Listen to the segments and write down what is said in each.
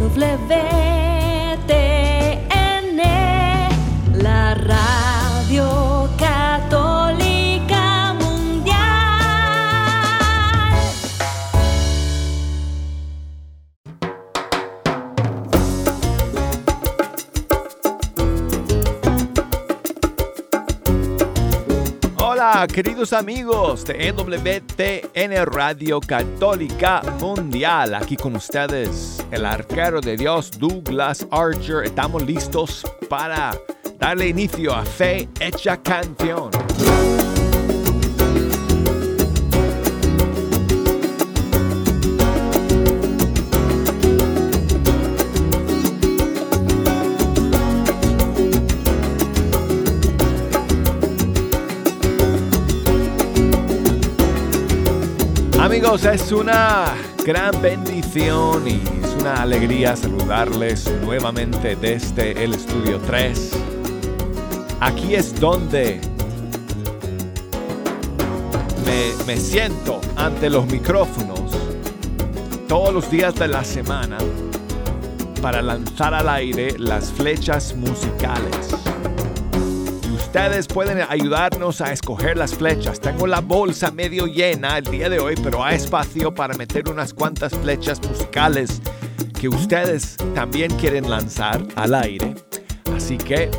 la Queridos amigos de EWTN Radio Católica Mundial. Aquí con ustedes, el arquero de Dios, Douglas Archer. Estamos listos para darle inicio a Fe Hecha Canción. Amigos, es una gran bendición y es una alegría saludarles nuevamente desde el estudio 3. Aquí es donde me, me siento ante los micrófonos todos los días de la semana para lanzar al aire las flechas musicales. Ustedes pueden ayudarnos a escoger las flechas. Tengo la bolsa medio llena el día de hoy, pero hay espacio para meter unas cuantas flechas musicales que ustedes también quieren lanzar al aire. Así que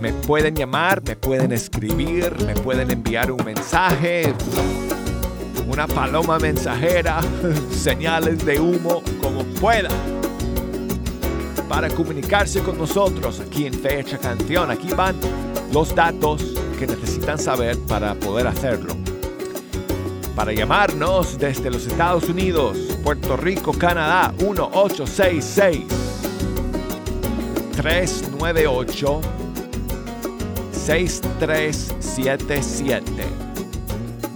me pueden llamar, me pueden escribir, me pueden enviar un mensaje, una paloma mensajera, señales de humo, como puedan para comunicarse con nosotros aquí en Fecha Canción. Aquí van los datos que necesitan saber para poder hacerlo. Para llamarnos desde los Estados Unidos, Puerto Rico, Canadá, 1866 398 6377.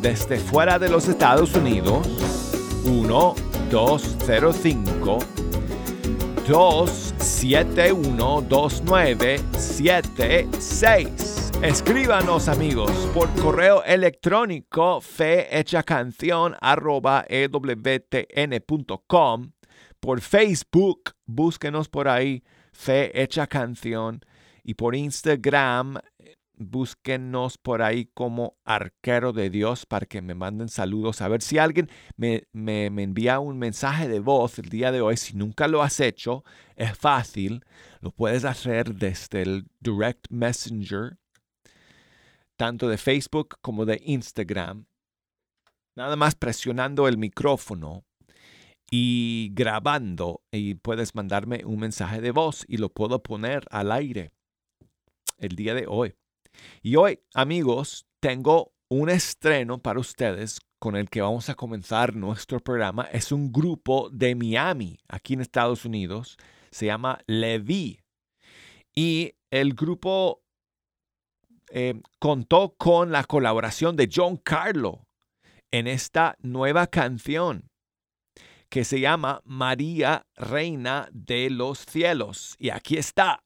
Desde fuera de los Estados Unidos, 1205 2712976. Escríbanos amigos por correo electrónico fehechacanción@ewtn.com por Facebook, búsquenos por ahí Fe Canción y por Instagram búsquenos por ahí como arquero de Dios para que me manden saludos. A ver si alguien me, me, me, envía un mensaje de voz el día de hoy. Si nunca lo has hecho, es fácil. Lo puedes hacer desde el Direct Messenger, tanto de Facebook como de Instagram. Nada más presionando el micrófono y grabando y puedes mandarme un mensaje de voz y lo puedo poner al aire el día de hoy. Y hoy, amigos, tengo un estreno para ustedes con el que vamos a comenzar nuestro programa. Es un grupo de Miami, aquí en Estados Unidos. Se llama Levi. Y el grupo eh, contó con la colaboración de John Carlo en esta nueva canción que se llama María, Reina de los Cielos. Y aquí está.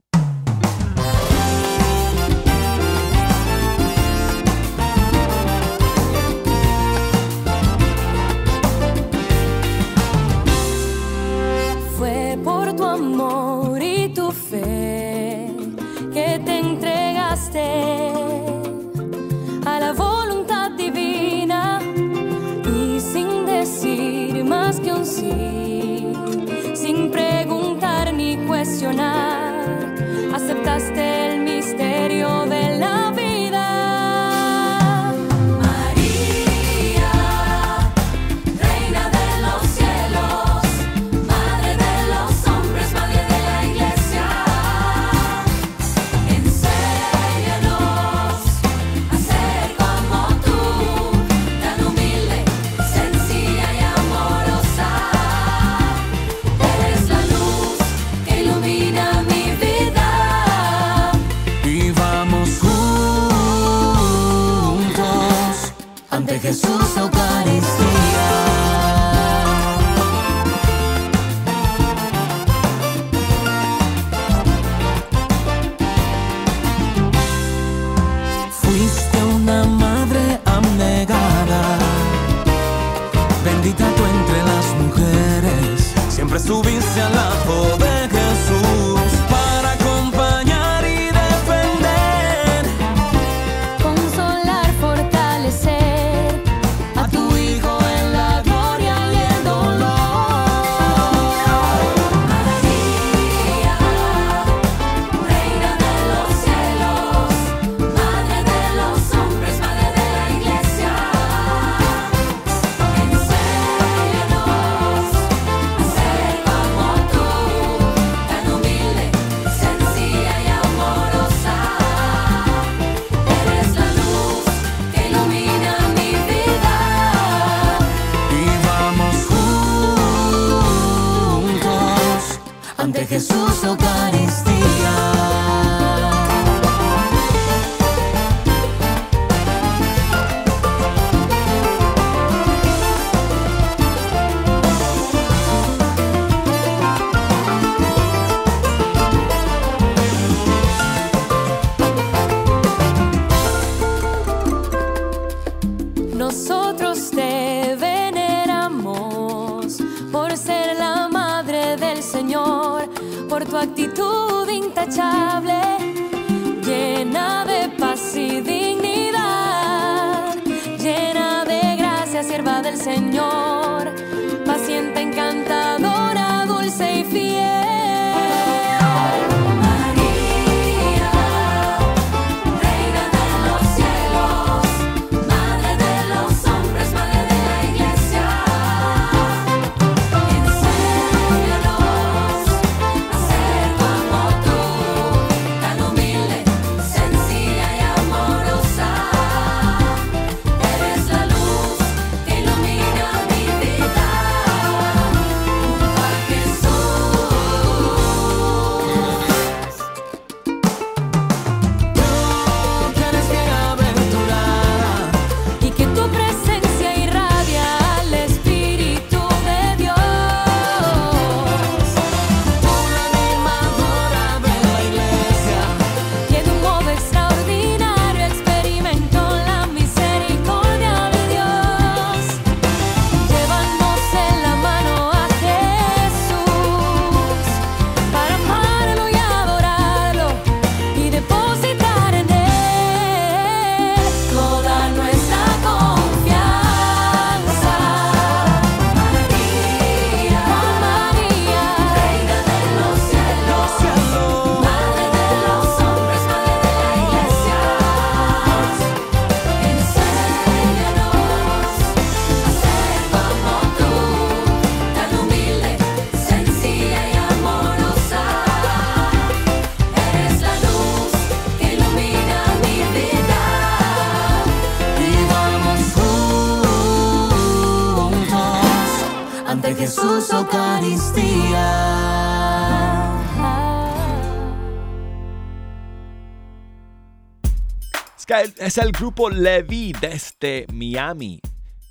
Es el grupo Levi desde Miami,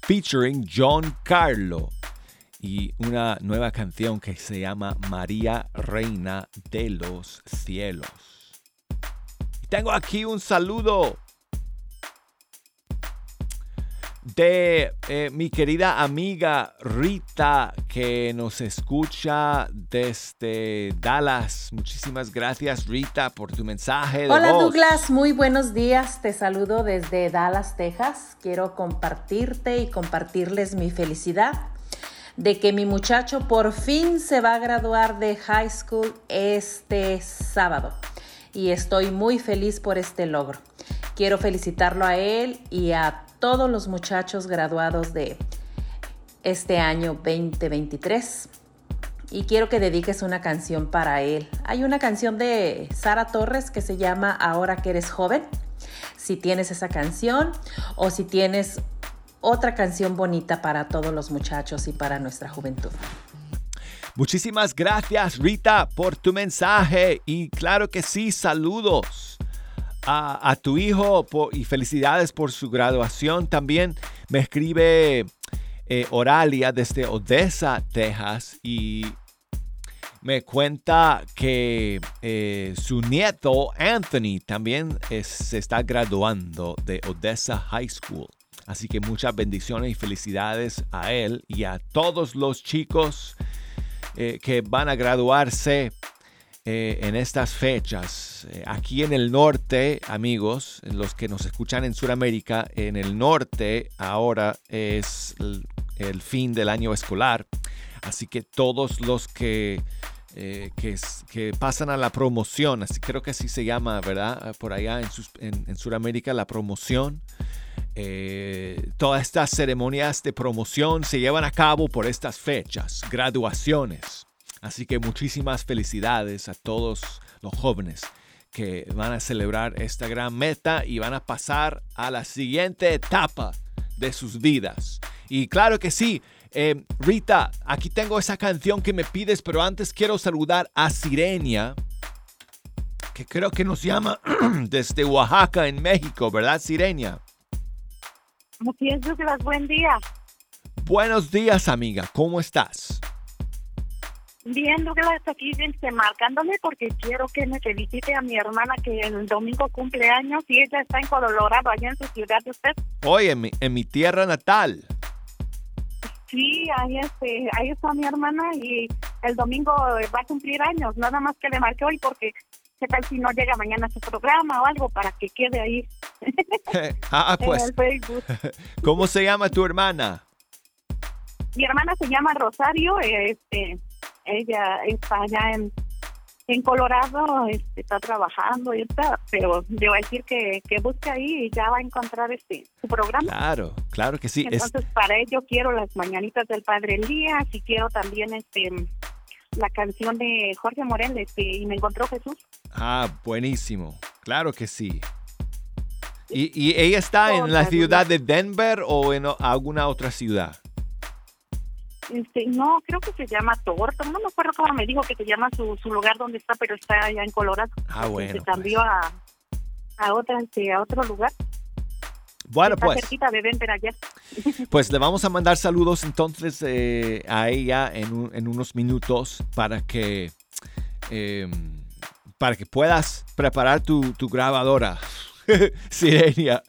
featuring John Carlo y una nueva canción que se llama María Reina de los Cielos. Tengo aquí un saludo de eh, mi querida amiga Rita que nos escucha desde Dallas. Muchísimas gracias Rita por tu mensaje. Hola Douglas, muy buenos días. Te saludo desde Dallas, Texas. Quiero compartirte y compartirles mi felicidad de que mi muchacho por fin se va a graduar de high school este sábado. Y estoy muy feliz por este logro. Quiero felicitarlo a él y a todos los muchachos graduados de este año 2023. Y quiero que dediques una canción para él. Hay una canción de Sara Torres que se llama Ahora que eres joven. Si tienes esa canción o si tienes otra canción bonita para todos los muchachos y para nuestra juventud. Muchísimas gracias Rita por tu mensaje y claro que sí, saludos a, tu hijo y felicidades por su graduación. También me escribe eh, Oralia desde Odessa, Texas, y me cuenta que eh, su nieto Anthony también se está graduando de Odessa High School. Así que muchas bendiciones y felicidades a él y a todos los chicos eh, que van a graduarse eh, en estas fechas. Eh, aquí en el norte, amigos, los que nos escuchan en Sudamérica, en el norte ahora es el, fin del año escolar. Así que todos los que, que, pasan a la promoción, así creo que así se llama, ¿verdad? Por allá en, en, Sudamérica la promoción. Todas estas ceremonias de promoción se llevan a cabo por estas fechas, graduaciones. Así que muchísimas felicidades a todos los jóvenes que van a celebrar esta gran meta y van a pasar a la siguiente etapa de sus vidas. Y claro que sí, Eh, Rita, aquí tengo esa canción que me pides, pero antes quiero saludar a Sirenia, que creo que nos llama desde Oaxaca, en México, ¿verdad, Sirenia? Es, Douglas, buen día. Buenos días, amiga, ¿cómo estás? Bien, Douglas, aquí marcándome porque quiero que me felicite a mi hermana que el domingo cumple años y ella está en Colorado, allá en su ciudad de usted. Hoy en mi, en mi tierra natal. Sí, ahí, este, ahí está mi hermana y el domingo va a cumplir años, nada más que le marqué hoy porque qué tal si no llega mañana su programa o algo para que quede ahí ah, en pues, el Facebook. ¿cómo se llama tu hermana? Mi hermana se llama Rosario, este, ella está allá en, en Colorado, este, está trabajando y está, pero le voy a decir que, que busque ahí y ya va a encontrar este su programa. Claro, claro que sí. Es- Entonces, para ello quiero las mañanitas del Padre Elías y quiero también este la canción de Jorge Morel, este, y me encontró Jesús. ah, buenísimo. Claro que sí. ¿Y, y ella está en la ciudad de Denver o en alguna otra ciudad? Este, no, creo que se llama Torto, no me acuerdo cómo me dijo que se llama su, su lugar donde está, pero está allá en Colorado. Ah, Este, bueno, Se cambió a, a, otra, este, a otro lugar. Bueno, está pues, cerquita de Denver allá. Pues le vamos a mandar saludos entonces eh, a ella en, un- en unos minutos para que eh, para que puedas preparar tu, tu grabadora, Sirenia.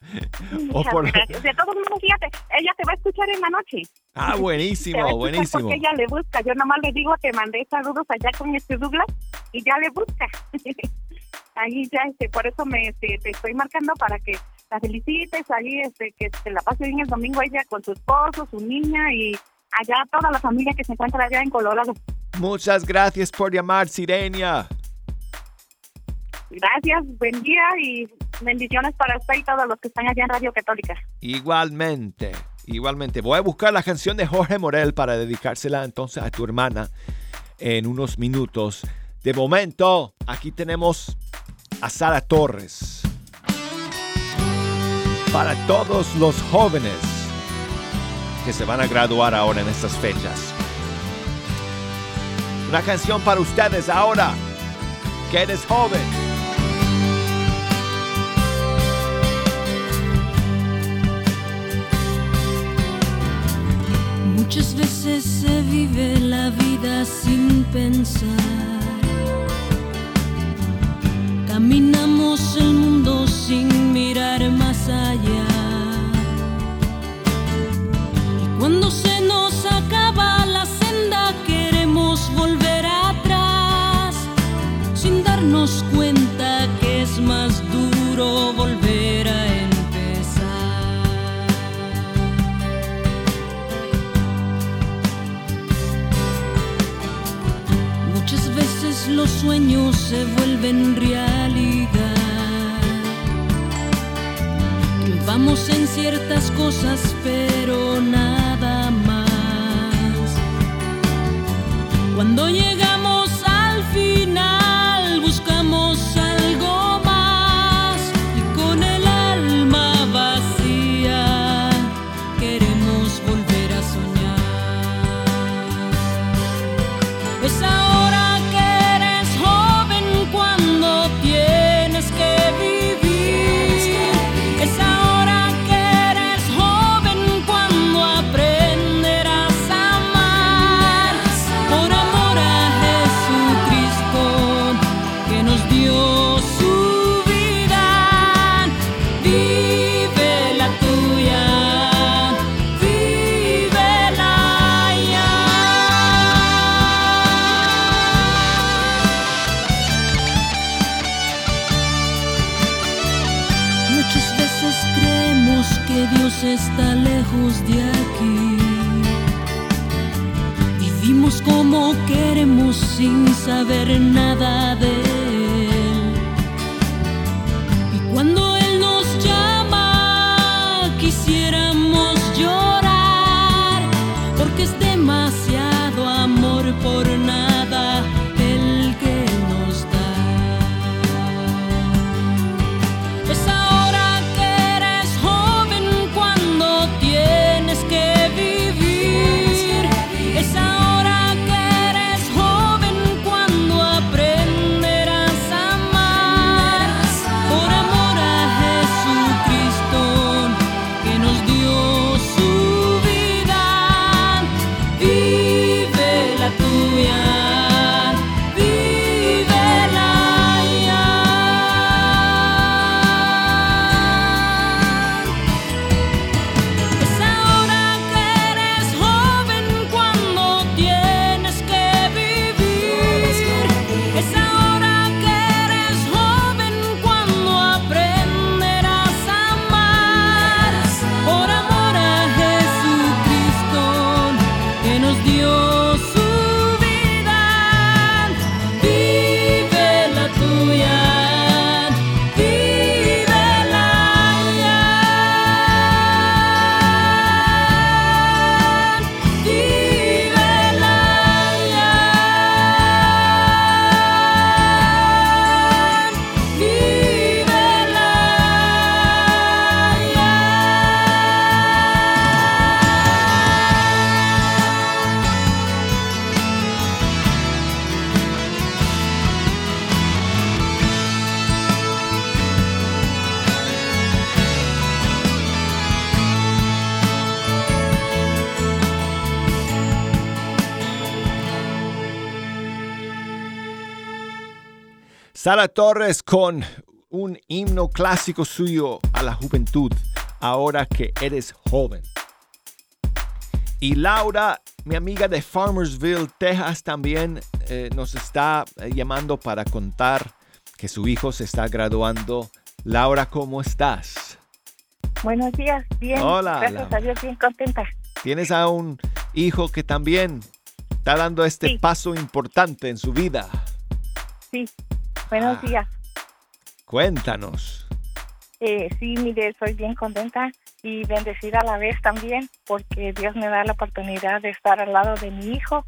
O por-. De todos modos, fíjate, ella te va a escuchar en la noche. Ah, buenísimo, buenísimo. Porque ella le busca. Yo nomás le digo, te mandé saludos allá con este Douglas y ya le busca. ahí ya, este, por eso me este, te estoy marcando para que la felicites ahí, este, que se la pase bien el domingo ella con su esposo, su niña y allá toda la familia que se encuentra allá en Colorado. Muchas gracias por llamar, Sirenia. Gracias, buen día y bendiciones para usted y todos los que están allá en Radio Católica. Igualmente, igualmente. Voy a buscar la canción de Jorge Morel para dedicársela entonces a tu hermana en unos minutos. De momento, aquí tenemos a Sara Torres. Para todos los jóvenes que se van a graduar ahora en estas fechas. Una canción para ustedes ahora, que eres joven. Muchas veces se vive la vida sin pensar. Caminamos el mundo sin mirar más allá. Y cuando se nos acaba la senda queremos volver atrás sin darnos cuenta que es más duro volver a empezar. Muchas veces los sueños se vuelven realidad. Ciertas cosas, pero nada más. Cuando Sara Torres con un himno clásico suyo a la juventud, ahora que eres joven. Y Laura, mi amiga de Farmersville, Texas, también eh, nos está eh, llamando para contar que su hijo se está graduando. Laura, ¿cómo estás? Buenos días, bien. Hola. Gracias a Dios, bien contenta. Tienes a un hijo que también está dando este Sí. paso importante en su vida. Sí, buenos Ah. días. Cuéntanos. Eh, sí, mire, soy bien contenta y bendecida a la vez también porque Dios me da la oportunidad de estar al lado de mi hijo.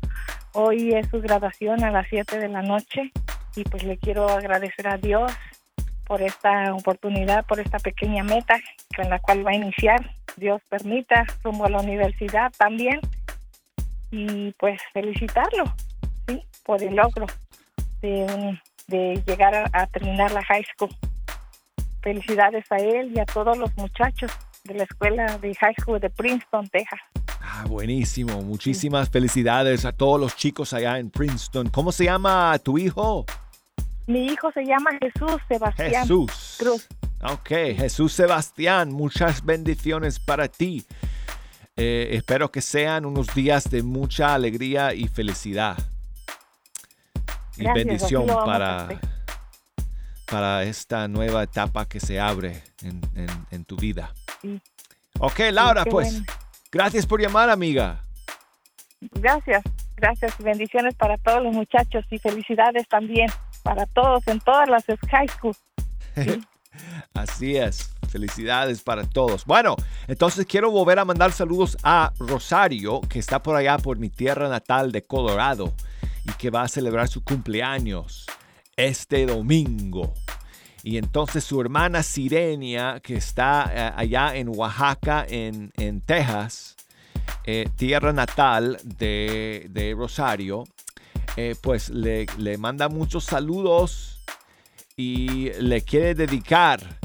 Hoy es su graduación a las 7 de la noche y pues le quiero agradecer a Dios por esta oportunidad, por esta pequeña meta con la cual va a iniciar. Dios permita, rumbo a la universidad también. Y pues felicitarlo, ¿sí? Por el logro de, un- de llegar a, a terminar la high school. Felicidades a él y a todos los muchachos de la escuela de high school de Princeton, Texas. Ah, buenísimo. Muchísimas felicidades a todos los chicos allá en Princeton. ¿Cómo se llama tu hijo? Mi hijo se llama Jesús Sebastián Jesús. Cruz. Ok, Jesús Sebastián, muchas bendiciones para ti. Eh, espero que sean unos días de mucha alegría y felicidad. Y Gracias, bendición para, para esta nueva etapa que se abre en, en- en tu vida. Sí. Ok, Laura, pues bueno. gracias por llamar, amiga. Gracias, gracias. Bendiciones para todos los muchachos y felicidades también para todos en todas las high school. Así es. Felicidades para todos. Bueno, entonces quiero volver a mandar saludos a Rosario, que está por allá por mi tierra natal de Colorado y que va a celebrar su cumpleaños este domingo. Y entonces su hermana Sirenia, que está eh, allá en Oaxaca, en, en Texas, eh, tierra natal de, de Rosario, eh, pues le, le manda muchos saludos y le quiere dedicar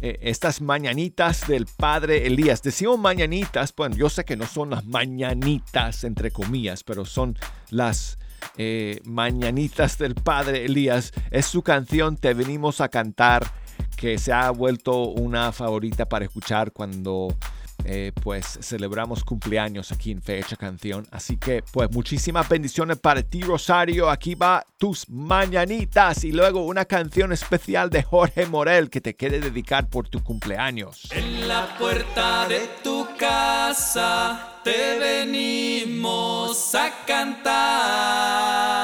estas mañanitas del padre Elías. Decimos mañanitas, bueno, yo sé que no son las mañanitas entre comillas, pero son las eh, mañanitas del padre Elías. Es su canción Te venimos a cantar que se ha vuelto una favorita para escuchar cuando eh, pues celebramos cumpleaños aquí en Fecha Canción. Así que pues muchísimas bendiciones para ti Rosario. Aquí va tus mañanitas y luego una canción especial de Jorge Morel que te quiere dedicar por tu cumpleaños. En la puerta de tu casa te venimos a cantar.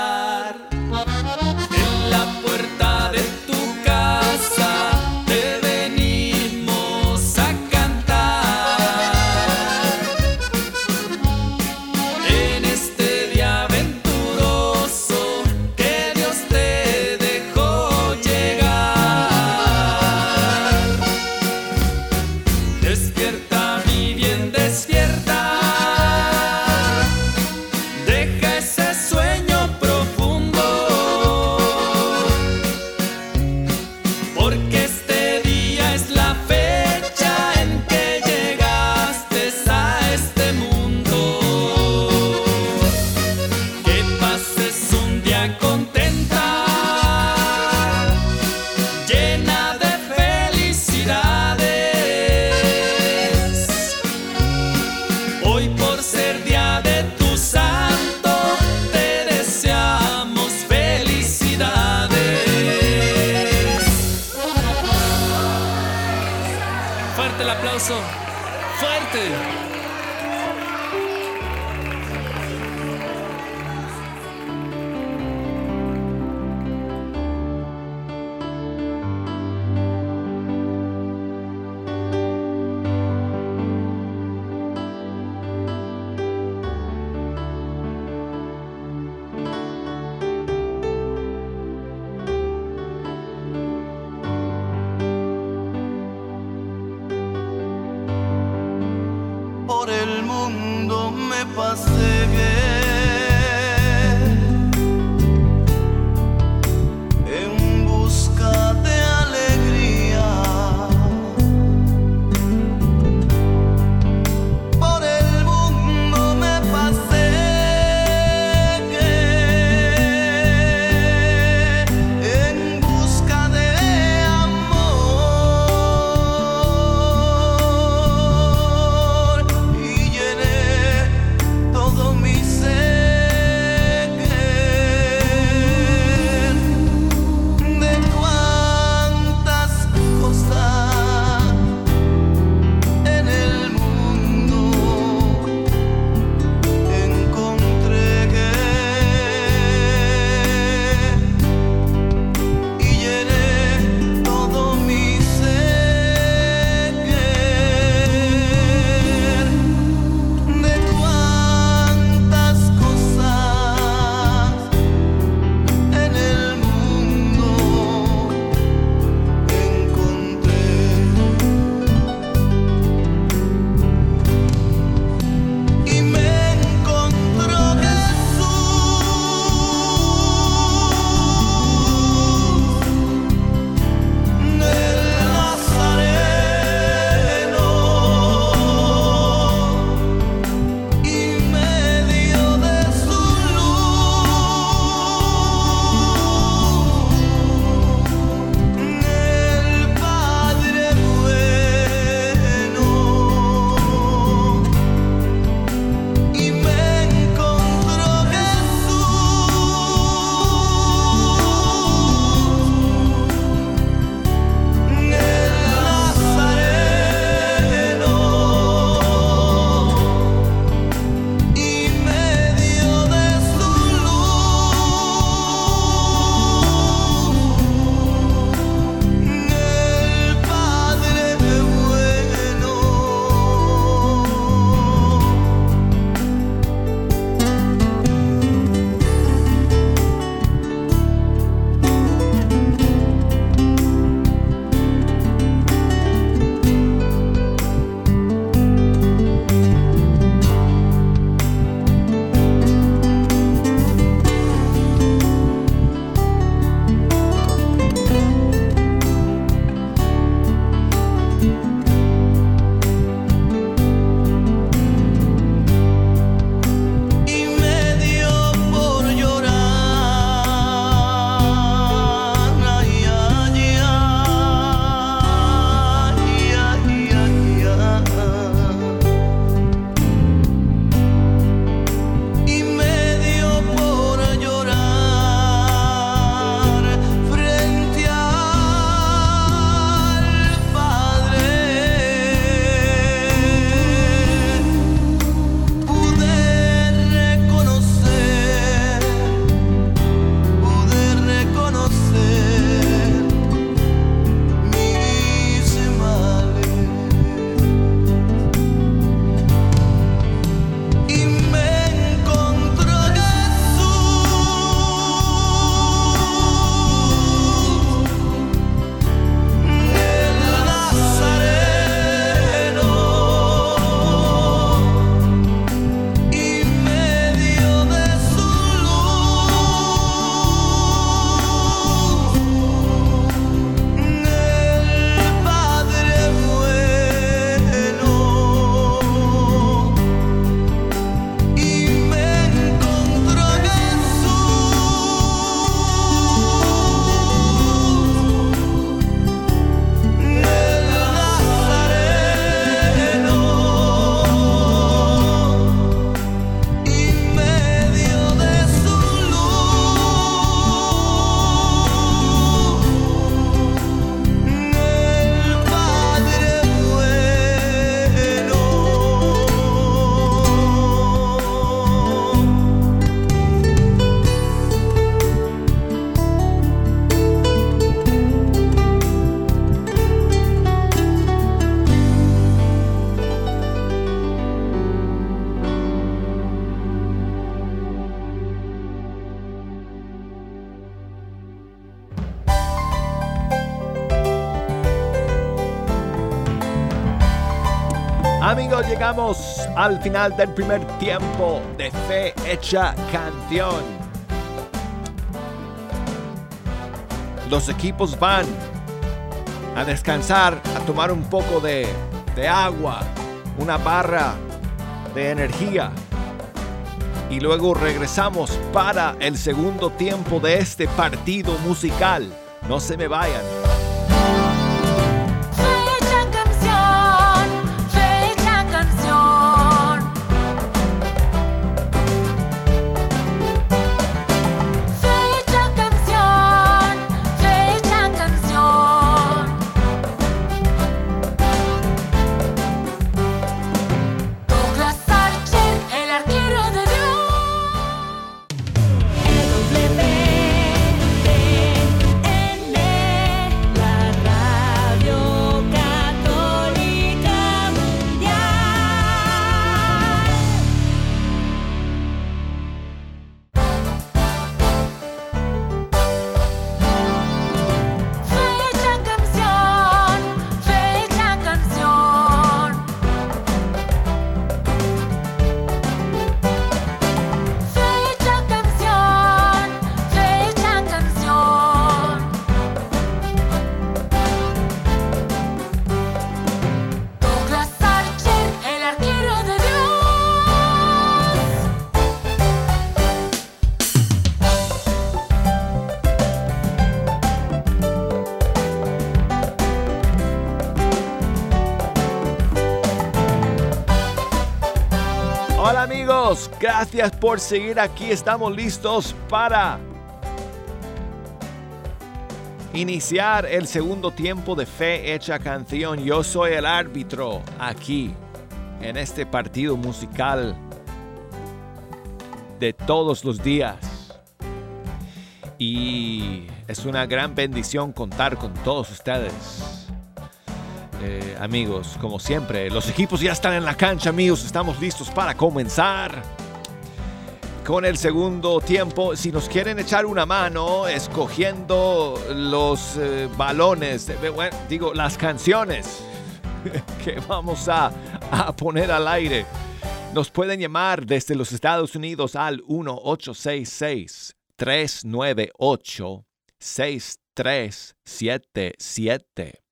Al final del primer tiempo de Fe Hecha Canción. Los equipos van a descansar, a tomar un poco de, de agua, una barra de energía. Y luego regresamos para el segundo tiempo de este partido musical. No se me vayan. Gracias por seguir aquí. Estamos listos para iniciar el segundo tiempo de Fe Hecha Canción. Yo soy el árbitro aquí en este partido musical de todos los días. Y es una gran bendición contar con todos ustedes. Eh, amigos, como siempre, los equipos ya están en la cancha, amigos. Estamos listos para comenzar con el segundo tiempo. Si nos quieren echar una mano escogiendo los eh, balones, digo, las canciones que vamos a, a poner al aire, nos pueden llamar desde los Estados Unidos al 1866 398 6377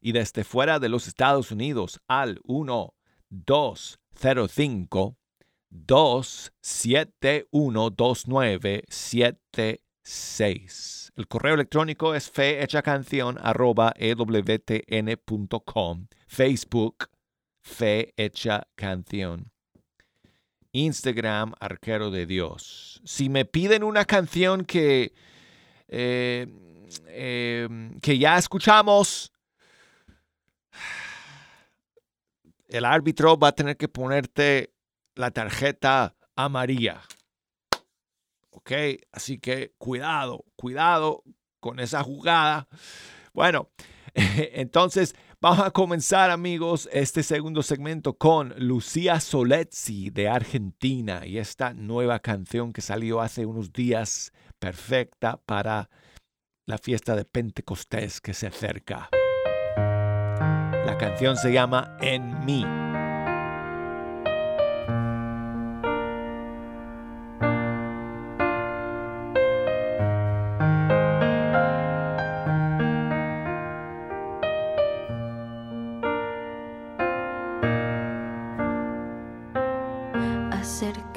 y desde fuera de los Estados Unidos al 1205 271 2976. El correo electrónico es ewtn.com. Facebook Fe Hecha Canción. Instagram Arquero de Dios. Si me piden una canción que, eh, eh, que ya escuchamos, el árbitro va a tener que ponerte la tarjeta amarilla. ¿Ok? Así que cuidado, cuidado con esa jugada. Bueno, entonces vamos a comenzar amigos este segundo segmento con Lucía Solezzi de Argentina y esta nueva canción que salió hace unos días perfecta para la fiesta de Pentecostés que se acerca. La canción se llama En mí.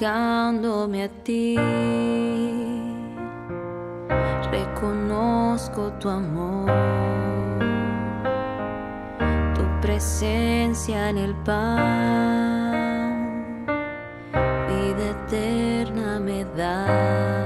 Acercándome a ti. Reconozco tu amor, tu presencia en el pan, vida eterna me da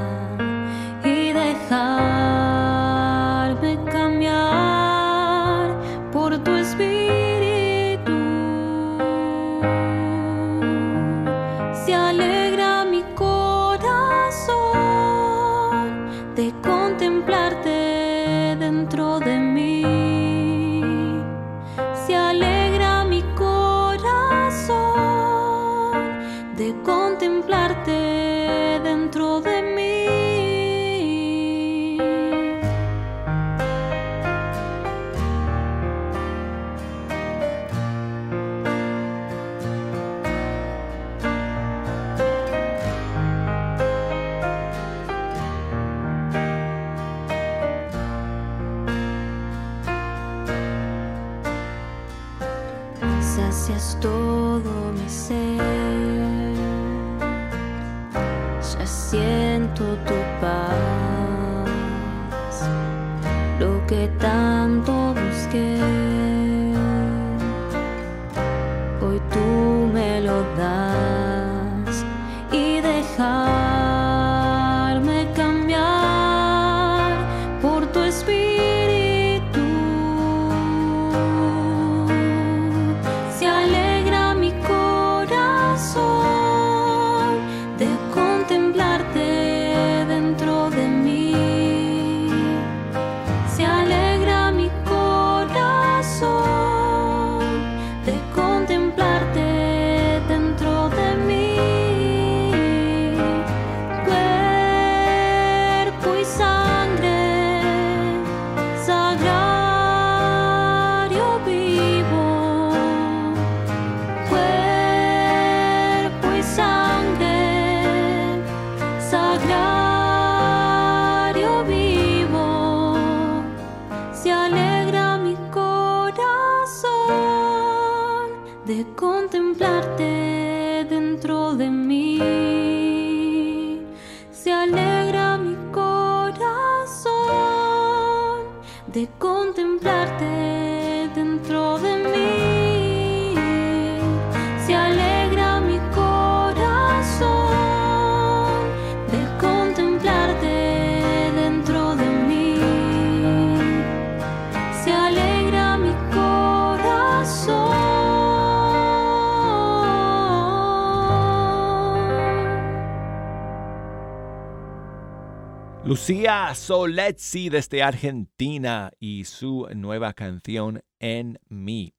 Lucía Soletzi desde Argentina y su nueva canción En mí.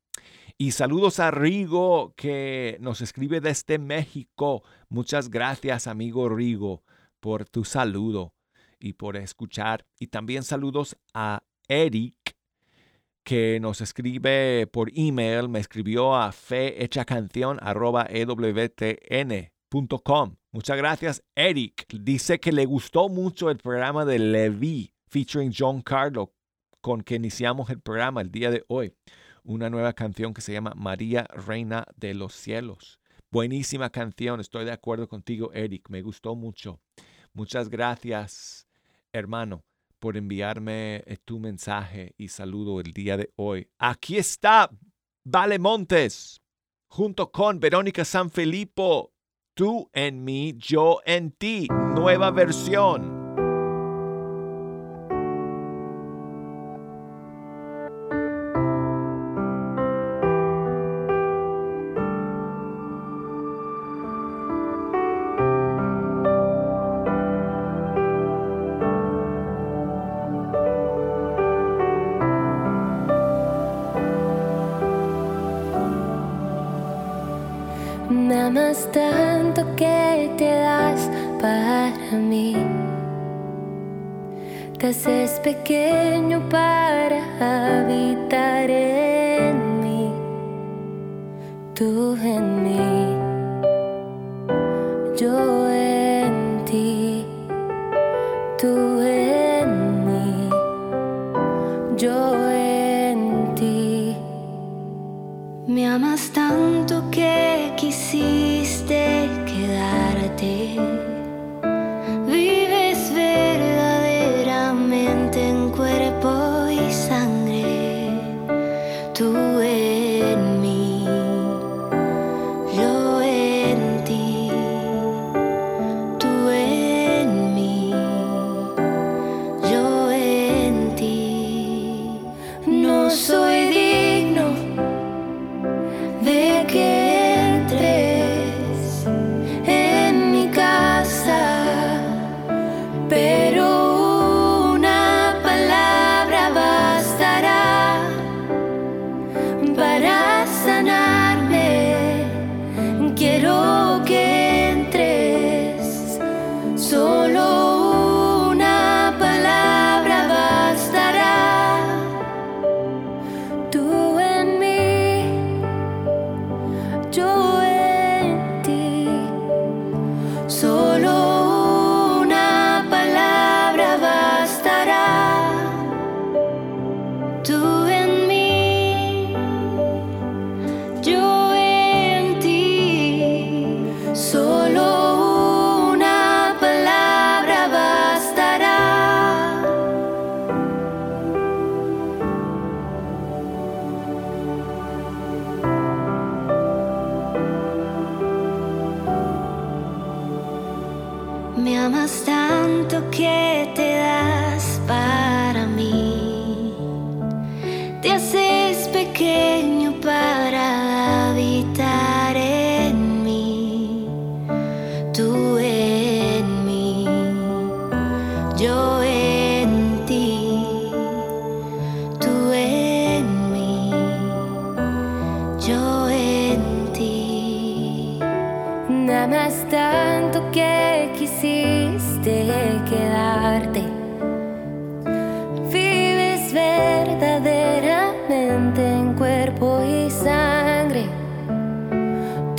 Y saludos a Rigo que nos escribe desde México. Muchas gracias amigo Rigo por tu saludo y por escuchar. Y también saludos a Eric que nos escribe por email, me escribió a Muchas gracias, Eric. Dice que le gustó mucho el programa de Levi featuring John Carlo con que iniciamos el programa el día de hoy. Una nueva canción que se llama María Reina de los Cielos. Buenísima canción, estoy de acuerdo contigo, Eric. Me gustó mucho. Muchas gracias, hermano por enviarme eh, tu mensaje y saludo el día de hoy. Aquí está Vale Montes, junto con Verónica Sanfilippo, tú en mí, yo en ti, nueva versión. Pequeño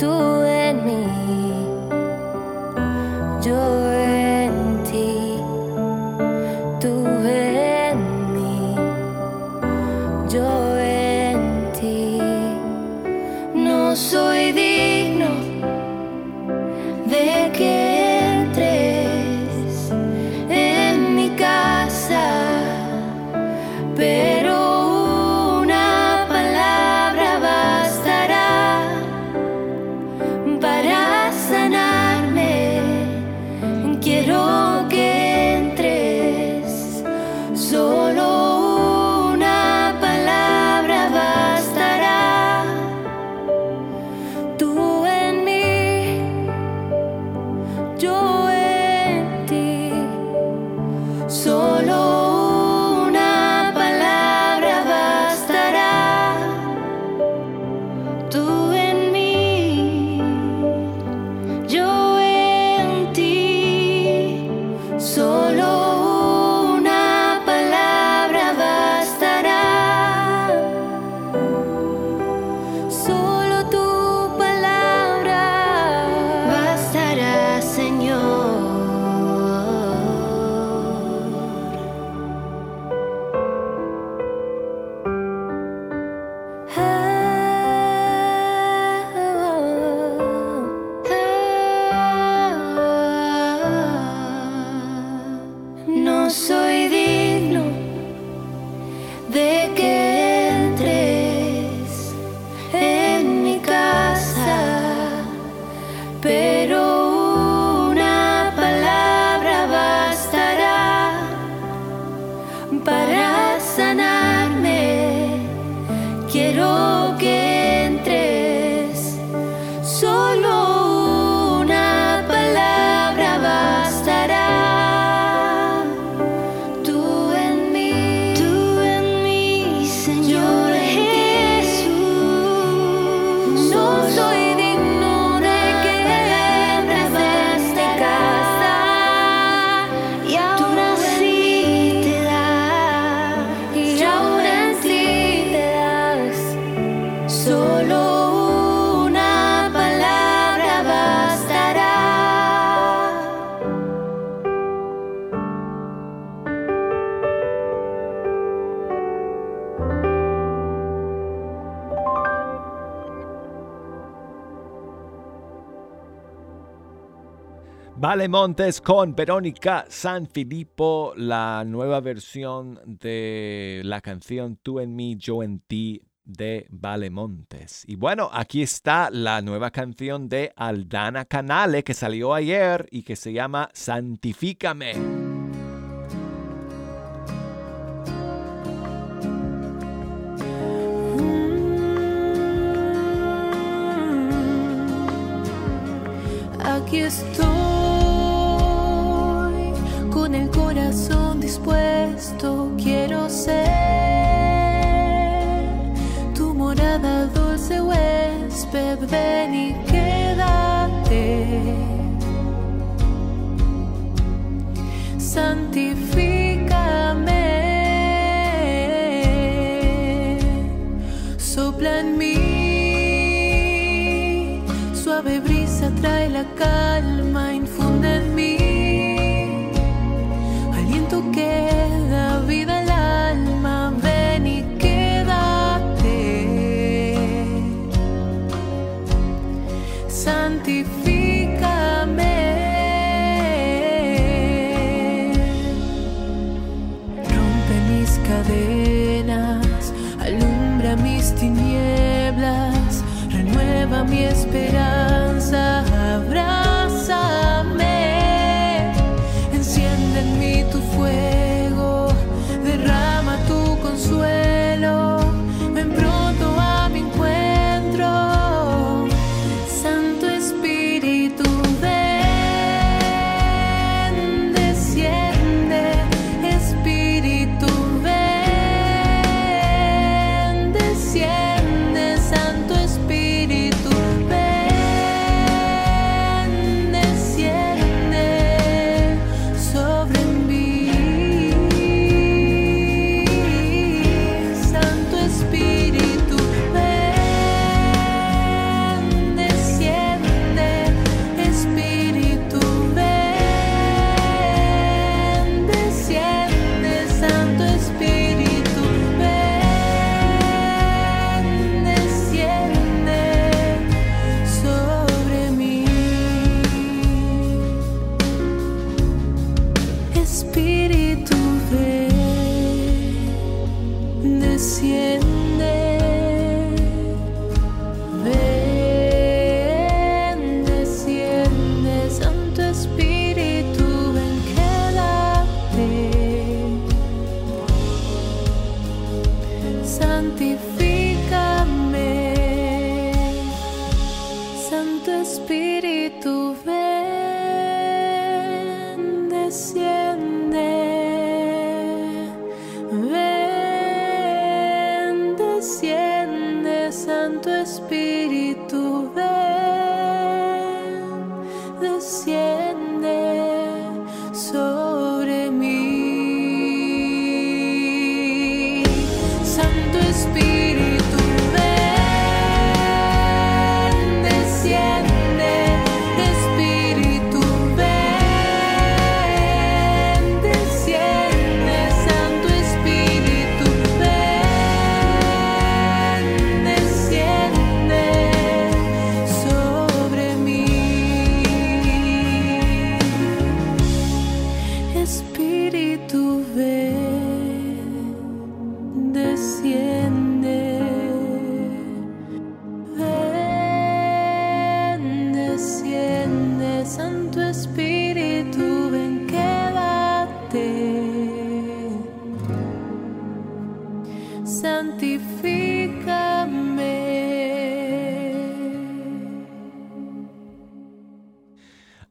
tú en mí. Yo Vale Montes con Verónica Sanfilippo, la nueva versión de la canción Tú en mí, yo en ti de Vale Montes. Y bueno, aquí está la nueva canción de Aldana Canale que salió ayer y que se llama Santifícame. Mm, aquí estoy con el corazón dispuesto quiero ser tu morada dulce huésped ven y quédate. Santifícame. Sopla en mí suave brisa trae la calle.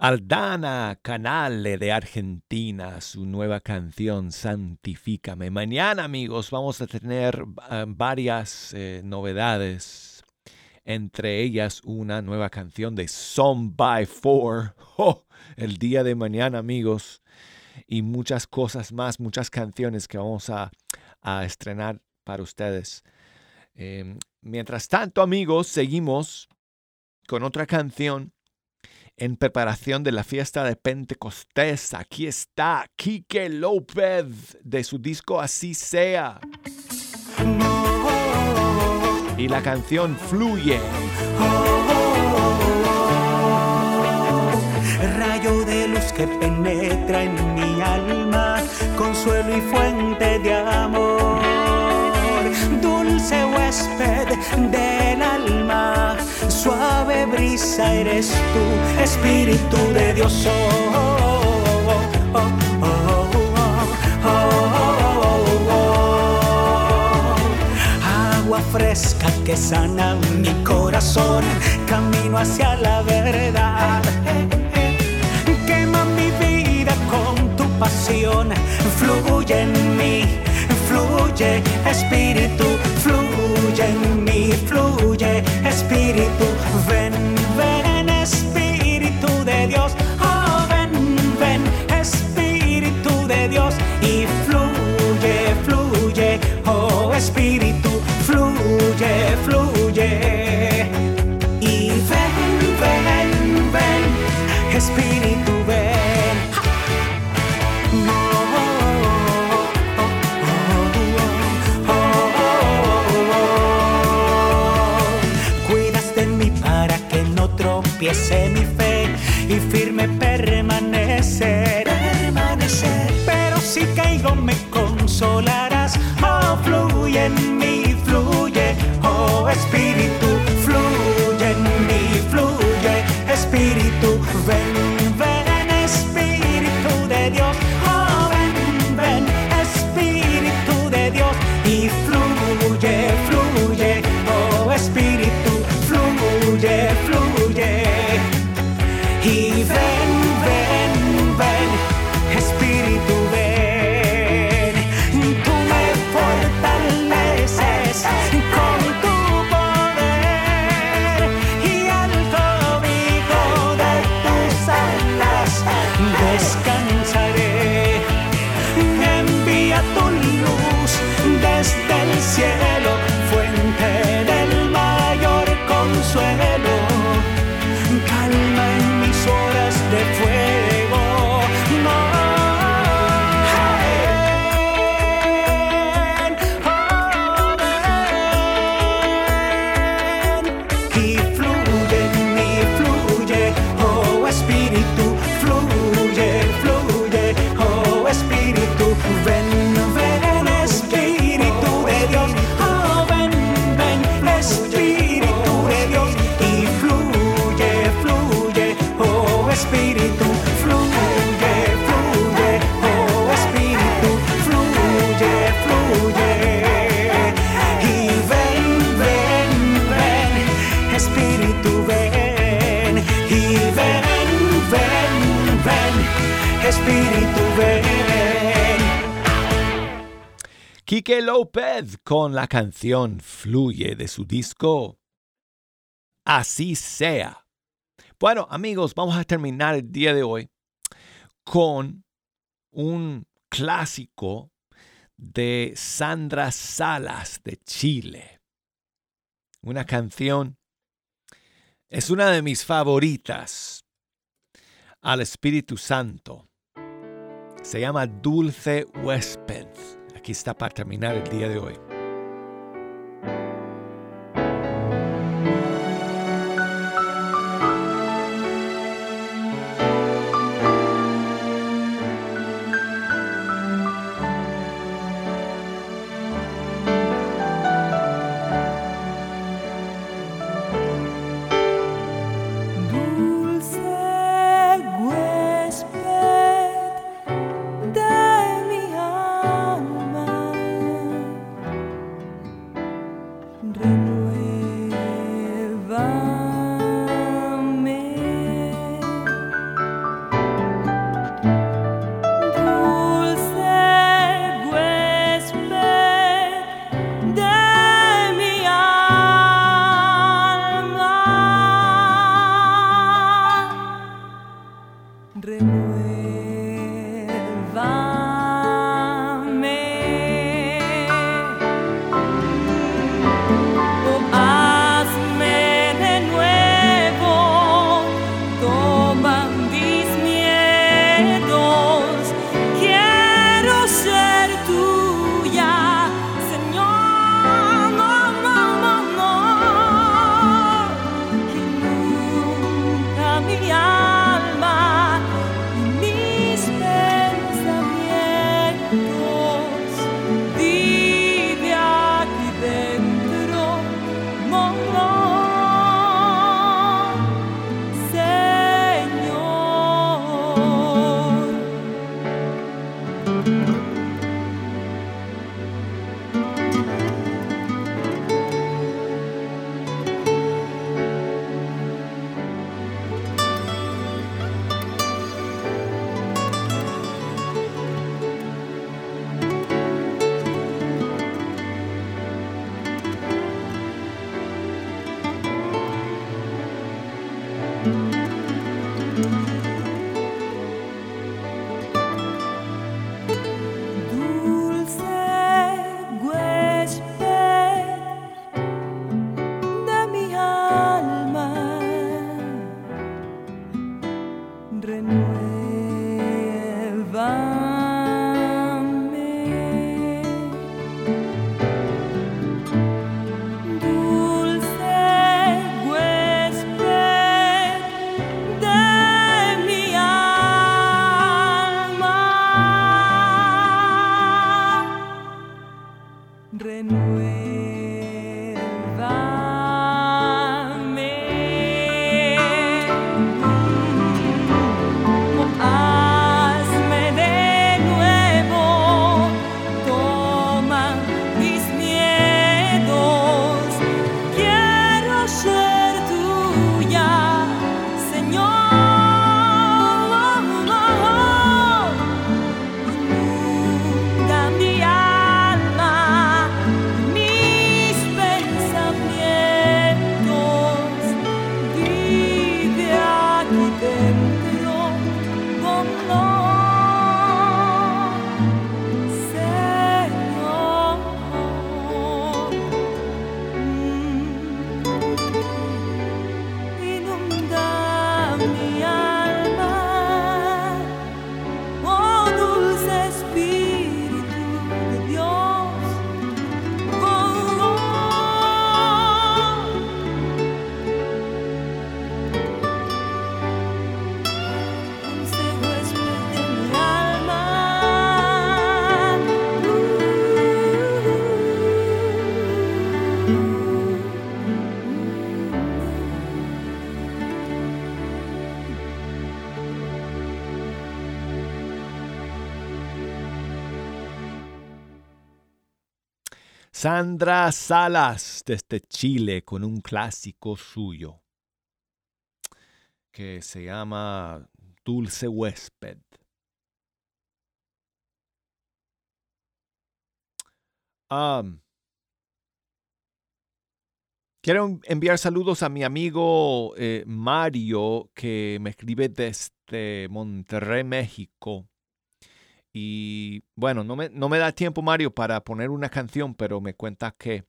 Aldana Canale de Argentina, su nueva canción Santifícame. Mañana, amigos, vamos a tener eh, varias eh, novedades. Entre ellas, una nueva canción de Song by Four. ¡Oh! El día de mañana, amigos. Y muchas cosas más, muchas canciones que vamos a, a estrenar para ustedes. Eh, mientras tanto, amigos, seguimos con otra canción en preparación de la fiesta de Pentecostés. Aquí está Quique López de su disco Así sea. Y la canción Fluye. rayo de luz que penetra en mi alma, consuelo y fuente de amor, dulce huésped brisa eres tú, Espíritu de Dios. Oh, oh, oh, oh, oh, oh, oh, oh. Agua fresca que sana mi corazón, camino hacia la verdad quema mi vida con tu pasión. Fluye en mí, fluye Espíritu, fluye en mí, fluye Espíritu. Ven, ven Quique López con la canción Fluye de su disco Así sea. Bueno, amigos, vamos a terminar el día de hoy con un clásico de Sandra Salas de Chile. Una canción, es una de mis favoritas al Espíritu Santo. Se llama Dulce Huésped. Aquí está para terminar el día de hoy. Sandra Salas desde Chile con un clásico suyo que se llama Dulce Huésped. Quiero enviar saludos a mi amigo eh, Mario que me escribe desde Monterrey, México. Y bueno, no me, no me da tiempo, Mario, para poner una canción, pero me cuenta que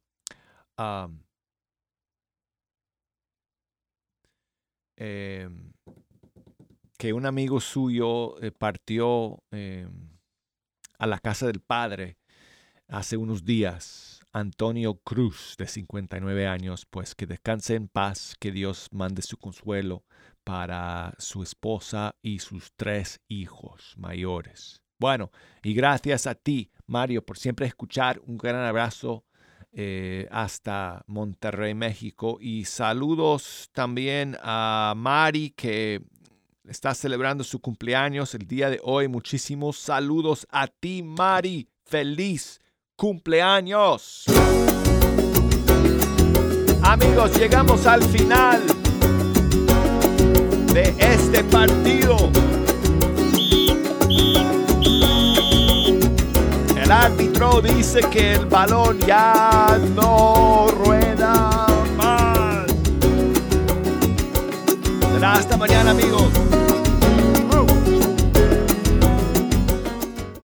em, que un amigo suyo eh, partió em, a la casa del padre hace unos días. Antonio Cruz, de 59 años, pues que descanse en paz, que Dios mande su consuelo para su esposa y sus tres hijos mayores. Bueno, y gracias a ti, Mario, por siempre escuchar. Un gran abrazo eh, hasta Monterrey, México. Y saludos también a Mari, que está celebrando su cumpleaños el día de hoy. Muchísimos saludos a ti, Mari. Feliz cumpleaños. Amigos, llegamos al final de este partido. El árbitro dice que el balón ya no rueda más. Hasta mañana, amigos.